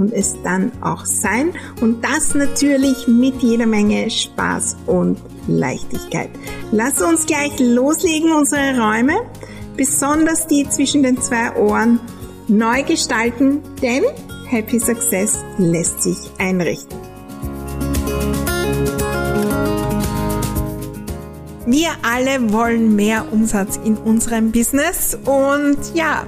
und es dann auch sein. Und das natürlich mit jeder Menge Spaß und Leichtigkeit. Lass uns gleich loslegen, unsere Räume, besonders die zwischen den zwei Ohren, neu gestalten, denn Happy Success lässt sich einrichten. Wir alle wollen mehr Umsatz in unserem Business und ja,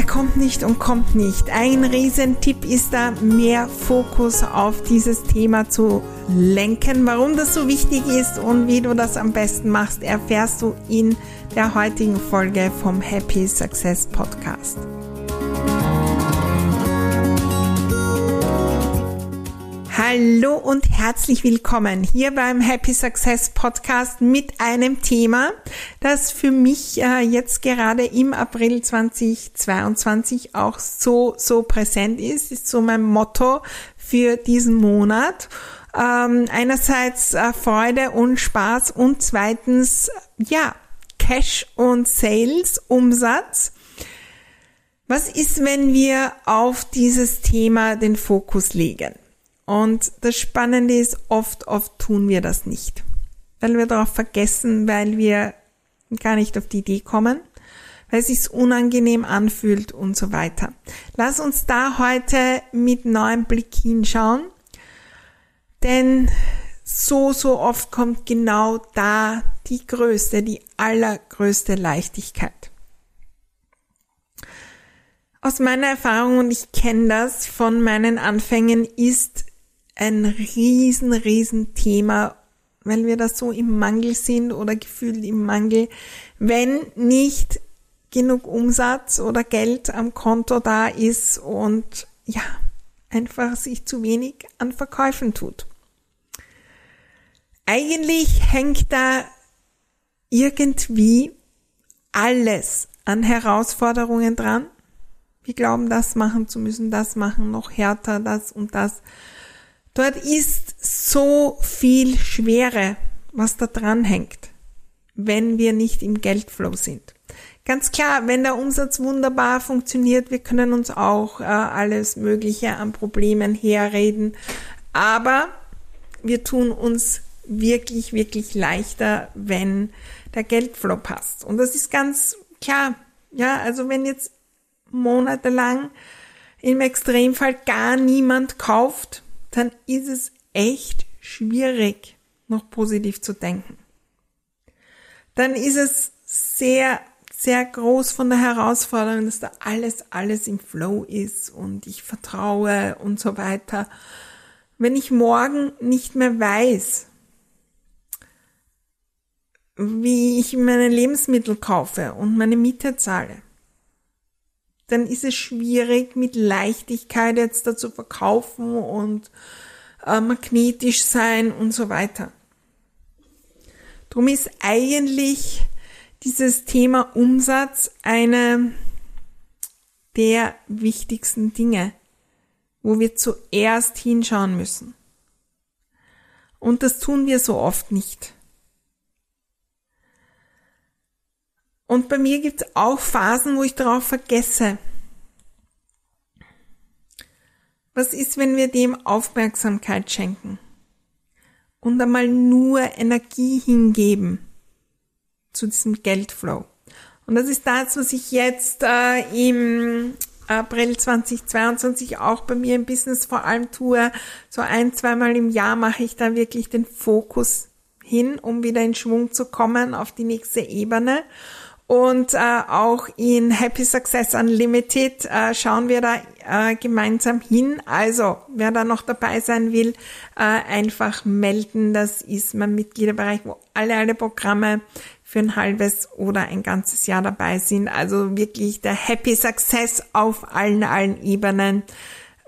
der kommt nicht und kommt nicht. Ein Riesentipp ist da, mehr Fokus auf dieses Thema zu lenken. Warum das so wichtig ist und wie du das am besten machst, erfährst du in der heutigen Folge vom Happy Success Podcast. Hallo und herzlich willkommen hier beim Happy Success Podcast mit einem Thema, das für mich äh, jetzt gerade im April 2022 auch so, so präsent ist, ist so mein Motto für diesen Monat. Ähm, einerseits äh, Freude und Spaß und zweitens, ja, Cash und Sales, Umsatz. Was ist, wenn wir auf dieses Thema den Fokus legen? Und das Spannende ist, oft, oft tun wir das nicht. Weil wir darauf vergessen, weil wir gar nicht auf die Idee kommen, weil es sich unangenehm anfühlt und so weiter. Lass uns da heute mit neuem Blick hinschauen, denn so, so oft kommt genau da die größte, die allergrößte Leichtigkeit. Aus meiner Erfahrung, und ich kenne das von meinen Anfängen, ist ein riesen, riesen Thema, weil wir da so im Mangel sind oder gefühlt im Mangel, wenn nicht genug Umsatz oder Geld am Konto da ist und ja, einfach sich zu wenig an Verkäufen tut. Eigentlich hängt da irgendwie alles an Herausforderungen dran. Wir glauben, das machen zu müssen, das machen, noch härter, das und das. Dort ist so viel Schwere, was da dran hängt, wenn wir nicht im Geldflow sind. Ganz klar, wenn der Umsatz wunderbar funktioniert, wir können uns auch äh, alles Mögliche an Problemen herreden, aber wir tun uns wirklich, wirklich leichter, wenn der Geldflow passt. Und das ist ganz klar. Ja, also wenn jetzt monatelang im Extremfall gar niemand kauft, dann ist es echt schwierig, noch positiv zu denken. Dann ist es sehr, sehr groß von der Herausforderung, dass da alles, alles im Flow ist und ich vertraue und so weiter. Wenn ich morgen nicht mehr weiß, wie ich meine Lebensmittel kaufe und meine Miete zahle, dann ist es schwierig, mit Leichtigkeit jetzt dazu verkaufen und äh, magnetisch sein und so weiter. Drum ist eigentlich dieses Thema Umsatz eine der wichtigsten Dinge, wo wir zuerst hinschauen müssen. Und das tun wir so oft nicht. Und bei mir gibt es auch Phasen, wo ich darauf vergesse. Was ist, wenn wir dem Aufmerksamkeit schenken und einmal nur Energie hingeben zu diesem Geldflow? Und das ist das, was ich jetzt äh, im April 2022 auch bei mir im Business vor allem tue. So ein, zweimal im Jahr mache ich da wirklich den Fokus hin, um wieder in Schwung zu kommen auf die nächste Ebene. Und äh, auch in Happy Success Unlimited äh, schauen wir da äh, gemeinsam hin. Also, wer da noch dabei sein will, äh, einfach melden. Das ist mein Mitgliederbereich, wo alle, alle Programme für ein halbes oder ein ganzes Jahr dabei sind. Also wirklich der Happy Success auf allen, allen Ebenen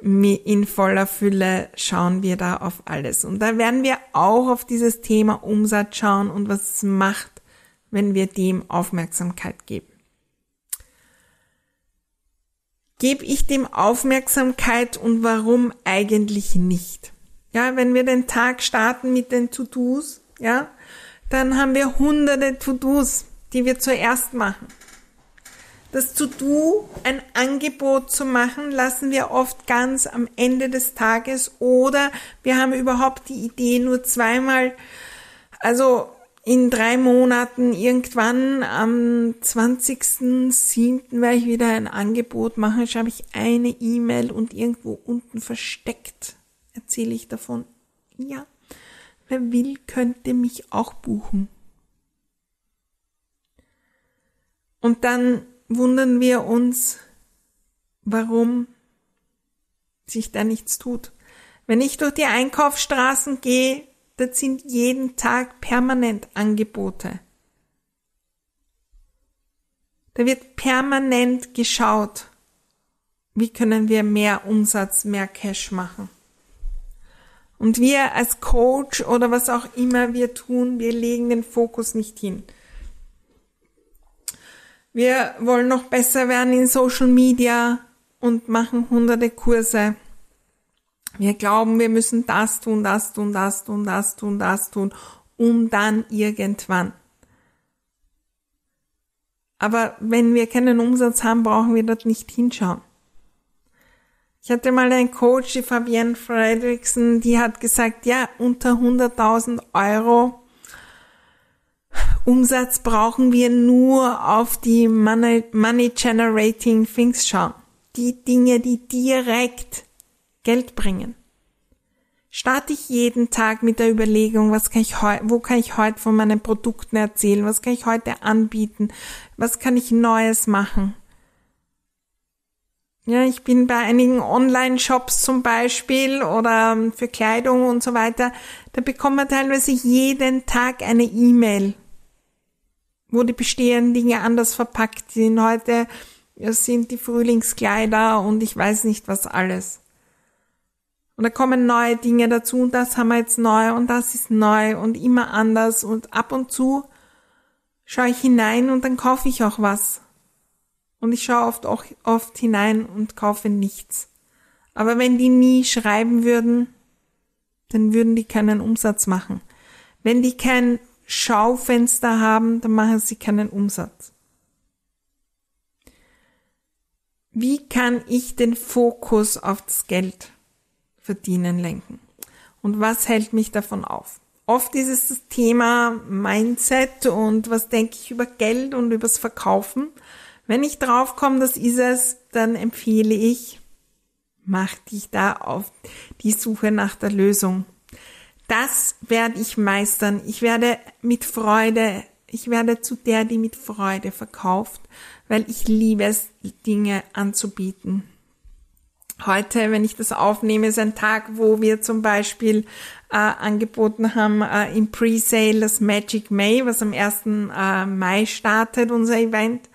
in voller Fülle schauen wir da auf alles. Und da werden wir auch auf dieses Thema Umsatz schauen und was es macht, wenn wir dem Aufmerksamkeit geben. Gebe ich dem Aufmerksamkeit und warum eigentlich nicht? Ja, wenn wir den Tag starten mit den To-Dos, ja, dann haben wir hunderte To-Dos, die wir zuerst machen. Das To-Do, ein Angebot zu machen, lassen wir oft ganz am Ende des Tages oder wir haben überhaupt die Idee nur zweimal, also in drei Monaten irgendwann am 20.07. werde ich wieder ein Angebot machen, schreibe ich eine E-Mail und irgendwo unten versteckt erzähle ich davon. Ja, wer will, könnte mich auch buchen. Und dann wundern wir uns, warum sich da nichts tut. Wenn ich durch die Einkaufsstraßen gehe, da sind jeden Tag permanent Angebote. Da wird permanent geschaut, wie können wir mehr Umsatz, mehr Cash machen. Und wir als Coach oder was auch immer wir tun, wir legen den Fokus nicht hin. Wir wollen noch besser werden in Social Media und machen hunderte Kurse. Wir glauben, wir müssen das tun, das tun, das tun, das tun, das tun, um dann irgendwann. Aber wenn wir keinen Umsatz haben, brauchen wir dort nicht hinschauen. Ich hatte mal einen Coach, die Fabienne Fredrickson, die hat gesagt, ja, unter 100.000 Euro Umsatz brauchen wir nur auf die Money, Money Generating Things schauen. Die Dinge, die direkt Geld bringen. Starte ich jeden Tag mit der Überlegung, was kann ich heute, wo kann ich heute von meinen Produkten erzählen? Was kann ich heute anbieten? Was kann ich Neues machen? Ja, ich bin bei einigen Online-Shops zum Beispiel oder für Kleidung und so weiter. Da bekommt man teilweise jeden Tag eine E-Mail wo die bestehenden Dinge anders verpackt sind. Heute sind die Frühlingskleider und ich weiß nicht was alles. Und da kommen neue Dinge dazu und das haben wir jetzt neu und das ist neu und immer anders und ab und zu schaue ich hinein und dann kaufe ich auch was. Und ich schaue oft auch oft hinein und kaufe nichts. Aber wenn die nie schreiben würden, dann würden die keinen Umsatz machen. Wenn die kein Schaufenster haben, dann machen sie keinen Umsatz. Wie kann ich den Fokus auf das Geld verdienen lenken? Und was hält mich davon auf? Oft ist es das Thema Mindset und was denke ich über Geld und übers Verkaufen. Wenn ich draufkomme, das ist es, dann empfehle ich, mach dich da auf die Suche nach der Lösung das werde ich meistern. Ich werde mit Freude, ich werde zu der, die mit Freude verkauft, weil ich liebe es, Dinge anzubieten. Heute, wenn ich das aufnehme, ist ein Tag, wo wir zum Beispiel äh, angeboten haben äh, im Pre-Sale das Magic May, was am 1. Äh, Mai startet, unser Event.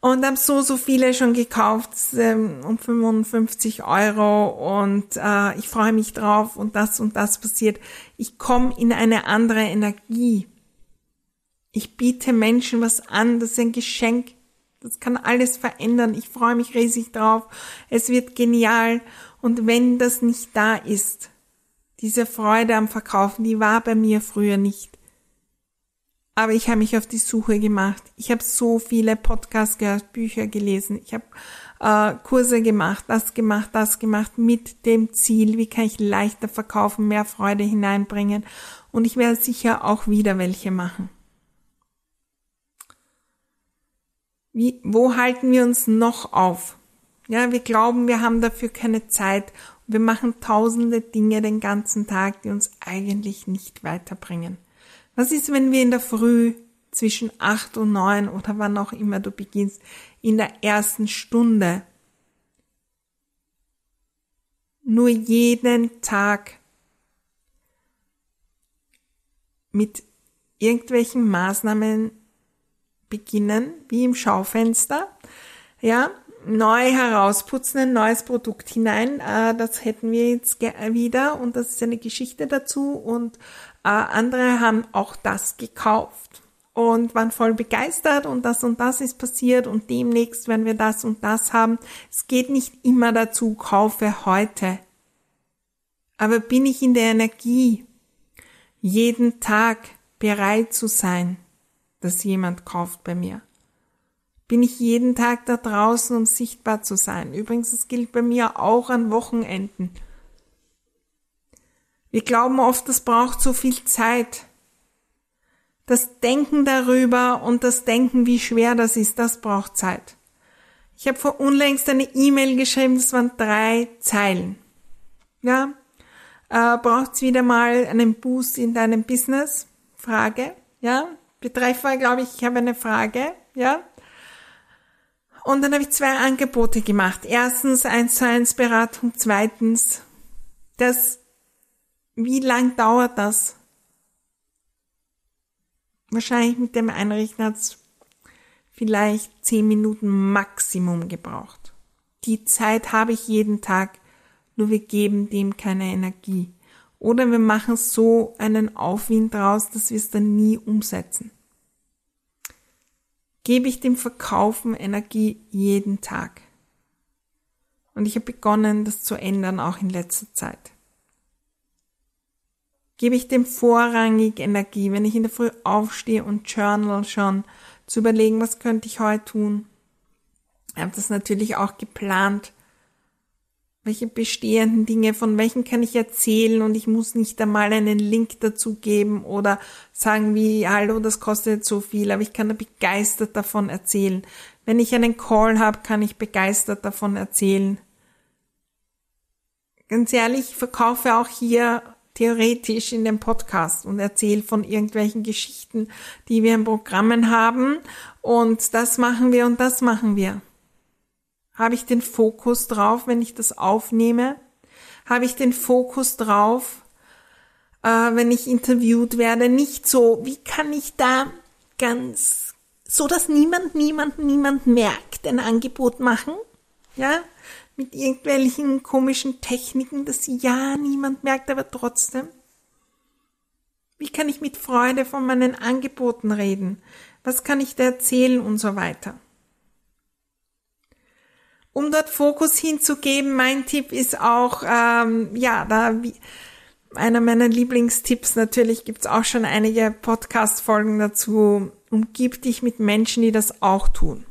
Und haben so, so viele schon gekauft, ähm, um 55 Euro und äh, ich freue mich drauf und das und das passiert. Ich komme in eine andere Energie. Ich biete Menschen was an, das ist ein Geschenk. Das kann alles verändern. Ich freue mich riesig drauf. Es wird genial. Und wenn das nicht da ist, diese Freude am Verkaufen, die war bei mir früher nicht. Aber ich habe mich auf die Suche gemacht. Ich habe so viele Podcasts gehört, Bücher gelesen. Ich habe äh, Kurse gemacht, das gemacht, das gemacht mit dem Ziel, wie kann ich leichter verkaufen, mehr Freude hineinbringen. Und ich werde sicher auch wieder welche machen. Wie, wo halten wir uns noch auf? Ja, wir glauben, wir haben dafür keine Zeit. Wir machen tausende Dinge den ganzen Tag, die uns eigentlich nicht weiterbringen. Was ist, wenn wir in der Früh zwischen acht und neun oder wann auch immer du beginnst, in der ersten Stunde nur jeden Tag mit irgendwelchen Maßnahmen beginnen, wie im Schaufenster, ja, neu herausputzen, ein neues Produkt hinein. Äh, das hätten wir jetzt wieder und das ist eine Geschichte dazu und äh, andere haben auch das gekauft und waren voll begeistert und das und das ist passiert und demnächst werden wir das und das haben. Es geht nicht immer dazu, kaufe heute. Aber bin ich in der Energie, jeden Tag bereit zu sein, dass jemand kauft bei mir? bin ich jeden Tag da draußen, um sichtbar zu sein. Übrigens, das gilt bei mir auch an Wochenenden. Wir glauben oft, das braucht so viel Zeit. Das Denken darüber und das Denken, wie schwer das ist, das braucht Zeit. Ich habe vor unlängst eine E-Mail geschrieben, das waren drei Zeilen. Ja, äh, braucht's wieder mal einen Boost in deinem Business? Frage. Ja, Betreffer, glaube ich, ich habe eine Frage. Ja, und dann habe ich zwei Angebote gemacht. Erstens eins zu eins Beratung, zweitens das, wie lang dauert das? Wahrscheinlich mit dem Einrichten hat es vielleicht zehn Minuten Maximum gebraucht. Die Zeit habe ich jeden Tag, nur wir geben dem keine Energie. Oder wir machen so einen Aufwind draus, dass wir es dann nie umsetzen gebe ich dem Verkaufen Energie jeden Tag. Und ich habe begonnen, das zu ändern, auch in letzter Zeit. Gebe ich dem vorrangig Energie, wenn ich in der Früh aufstehe und journal schon, zu überlegen, was könnte ich heute tun. Ich habe das natürlich auch geplant, welche bestehenden Dinge, von welchen kann ich erzählen und ich muss nicht einmal einen Link dazu geben oder sagen wie, hallo, das kostet so viel, aber ich kann da begeistert davon erzählen. Wenn ich einen Call habe, kann ich begeistert davon erzählen. Ganz ehrlich, ich verkaufe auch hier theoretisch in dem Podcast und erzähle von irgendwelchen Geschichten, die wir in Programmen haben und das machen wir und das machen wir. Habe ich den Fokus drauf, wenn ich das aufnehme? Habe ich den Fokus drauf, äh, wenn ich interviewt werde? Nicht so, wie kann ich da ganz, so dass niemand, niemand, niemand merkt, ein Angebot machen? Ja? Mit irgendwelchen komischen Techniken, dass ja niemand merkt, aber trotzdem. Wie kann ich mit Freude von meinen Angeboten reden? Was kann ich da erzählen und so weiter? Um dort Fokus hinzugeben, mein Tipp ist auch, ähm, ja, da wie, einer meiner Lieblingstipps, natürlich gibt's auch schon einige Podcast-Folgen dazu, umgib dich mit Menschen, die das auch tun.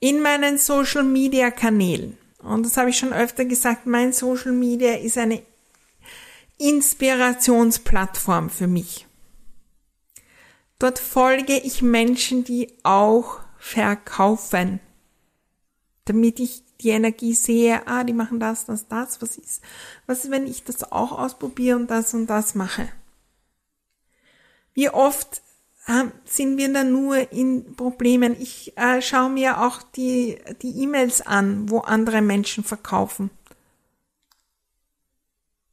In meinen Social-Media-Kanälen, und das habe ich schon öfter gesagt, mein Social Media ist eine Inspirationsplattform für mich. Dort folge ich Menschen, die auch verkaufen damit ich die Energie sehe, ah, die machen das, das, das, was ist, was ist, wenn ich das auch ausprobiere und das und das mache? Wie oft äh, sind wir dann nur in Problemen? Ich äh, schaue mir auch die die E-Mails an, wo andere Menschen verkaufen.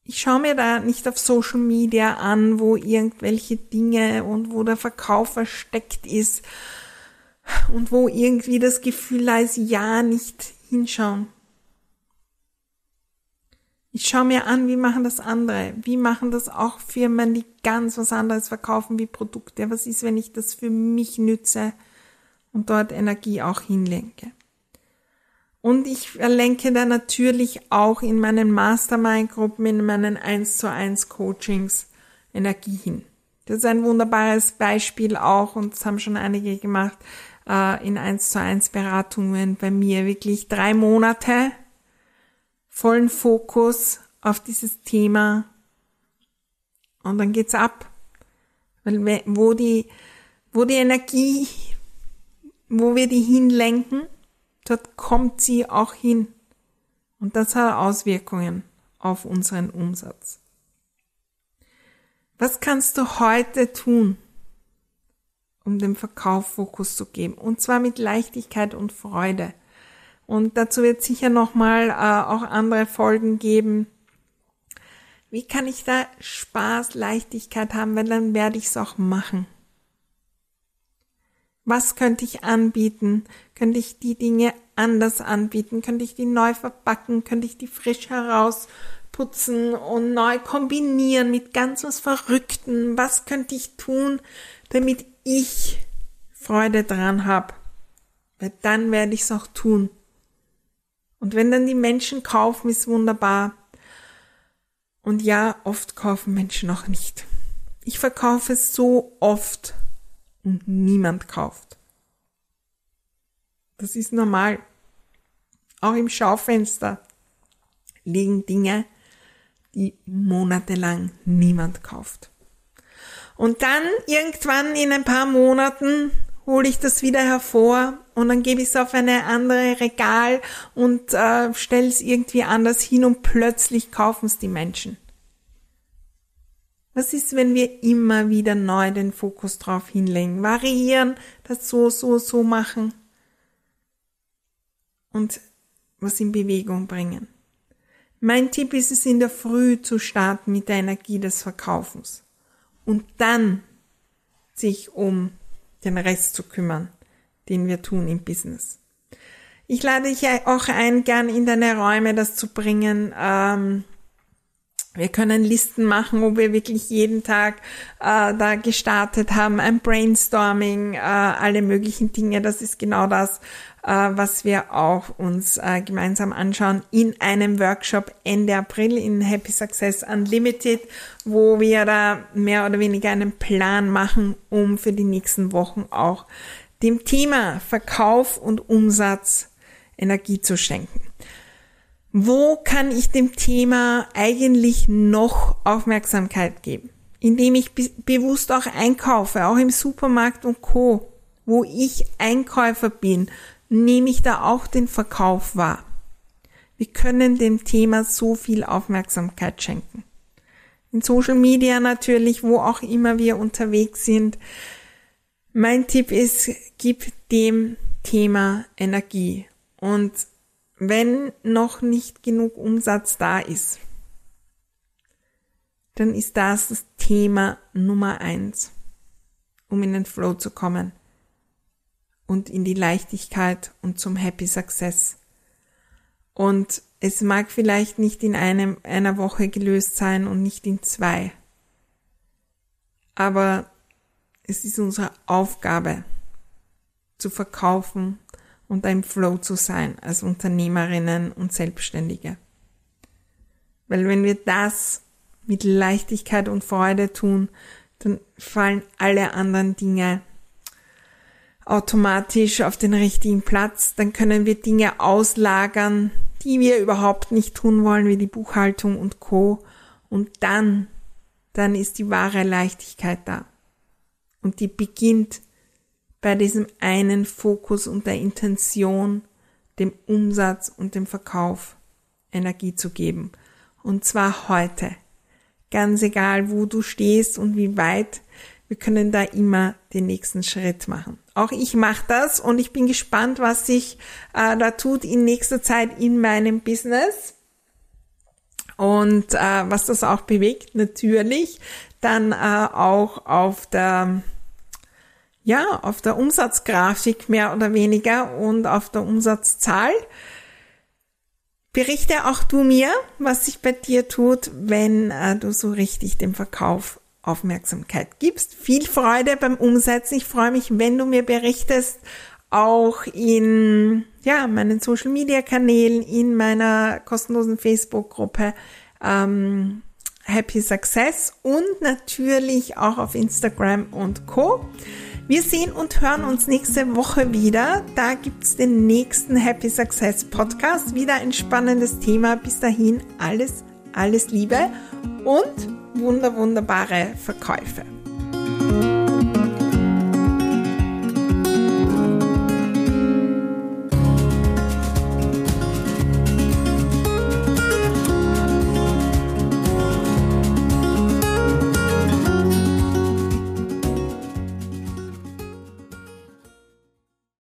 Ich schaue mir da nicht auf Social Media an, wo irgendwelche Dinge und wo der Verkauf versteckt ist und wo irgendwie das Gefühl da ist, ja, nicht hinschauen. Ich schaue mir an, wie machen das andere? Wie machen das auch Firmen, die ganz was anderes verkaufen wie Produkte? Was ist, wenn ich das für mich nütze und dort Energie auch hinlenke? Und ich lenke da natürlich auch in meinen Mastermind-Gruppen, in meinen 1 zu 1 Coachings Energie hin. Das ist ein wunderbares Beispiel auch und das haben schon einige gemacht äh, in 1 zu 1 Beratungen bei mir wirklich drei Monate vollen Fokus auf dieses Thema und dann geht's ab. Weil wo die, wo die Energie, wo wir die hinlenken, dort kommt sie auch hin. Und das hat Auswirkungen auf unseren Umsatz. Was kannst du heute tun? um dem Verkauf Fokus zu geben. Und zwar mit Leichtigkeit und Freude. Und dazu wird sicher nochmal äh, auch andere Folgen geben. Wie kann ich da Spaß, Leichtigkeit haben, weil dann werde ich es auch machen. Was könnte ich anbieten? Könnte ich die Dinge anders anbieten? Könnte ich die neu verpacken? Könnte ich die frisch herausputzen und neu kombinieren mit ganz was Verrückten? Was könnte ich tun, damit ich Freude dran habe? Weil dann werde ich es auch tun. Und wenn dann die Menschen kaufen, ist wunderbar. Und ja, oft kaufen Menschen auch nicht. Ich verkaufe so oft und niemand kauft. Das ist normal. Auch im Schaufenster liegen Dinge, monatelang niemand kauft. Und dann irgendwann in ein paar Monaten hole ich das wieder hervor und dann gebe ich es auf eine andere Regal und äh, stelle es irgendwie anders hin und plötzlich kaufen es die Menschen. Was ist, wenn wir immer wieder neu den Fokus drauf hinlegen, variieren, das so, so, so machen und was in Bewegung bringen? Mein Tipp ist es, in der Früh zu starten mit der Energie des Verkaufens und dann sich um den Rest zu kümmern, den wir tun im Business. Ich lade dich auch ein, gern in deine Räume das zu bringen. Ähm, wir können Listen machen, wo wir wirklich jeden Tag äh, da gestartet haben, ein Brainstorming, äh, alle möglichen Dinge. Das ist genau das, äh, was wir auch uns äh, gemeinsam anschauen in einem Workshop Ende April in Happy Success Unlimited, wo wir da mehr oder weniger einen Plan machen, um für die nächsten Wochen auch dem Thema Verkauf und Umsatz Energie zu schenken. Wo kann ich dem Thema eigentlich noch Aufmerksamkeit geben? Indem ich be bewusst auch einkaufe, auch im Supermarkt und Co. Wo ich Einkäufer bin, nehme ich da auch den Verkauf wahr. Wir können dem Thema so viel Aufmerksamkeit schenken. In Social Media natürlich, wo auch immer wir unterwegs sind. Mein Tipp ist, gib dem Thema Energie. Und wenn noch nicht genug Umsatz da ist, dann ist das das Thema Nummer eins, um in den Flow zu kommen und in die Leichtigkeit und zum Happy Success. Und es mag vielleicht nicht in einem, einer Woche gelöst sein und nicht in zwei. Aber es ist unsere Aufgabe, zu verkaufen und im Flow zu sein als Unternehmerinnen und Selbstständige. Weil wenn wir das mit Leichtigkeit und Freude tun, dann fallen alle anderen Dinge automatisch auf den richtigen Platz. Dann können wir Dinge auslagern, die wir überhaupt nicht tun wollen, wie die Buchhaltung und Co. Und dann, dann ist die wahre Leichtigkeit da. Und die beginnt bei diesem einen Fokus und der Intention, dem Umsatz und dem Verkauf Energie zu geben. Und zwar heute. Ganz egal, wo du stehst und wie weit, wir können da immer den nächsten Schritt machen. Auch ich mache das und ich bin gespannt, was sich äh, da tut in nächster Zeit in meinem Business und äh, was das auch bewegt. Natürlich dann äh, auch auf der ja auf der Umsatzgrafik mehr oder weniger und auf der Umsatzzahl. Berichte auch du mir, was sich bei dir tut, wenn äh, du so richtig den Verkauf Aufmerksamkeit gibst. Viel Freude beim Umsetzen. Ich freue mich, wenn du mir berichtest, auch in ja, meinen Social Media Kanälen, in meiner kostenlosen Facebook-Gruppe ähm, Happy Success und natürlich auch auf Instagram und Co. Wir sehen und hören uns nächste Woche wieder. Da gibt's den nächsten Happy Success Podcast. Wieder ein spannendes Thema. Bis dahin alles, alles Liebe und wunder, wunderbare Verkäufe.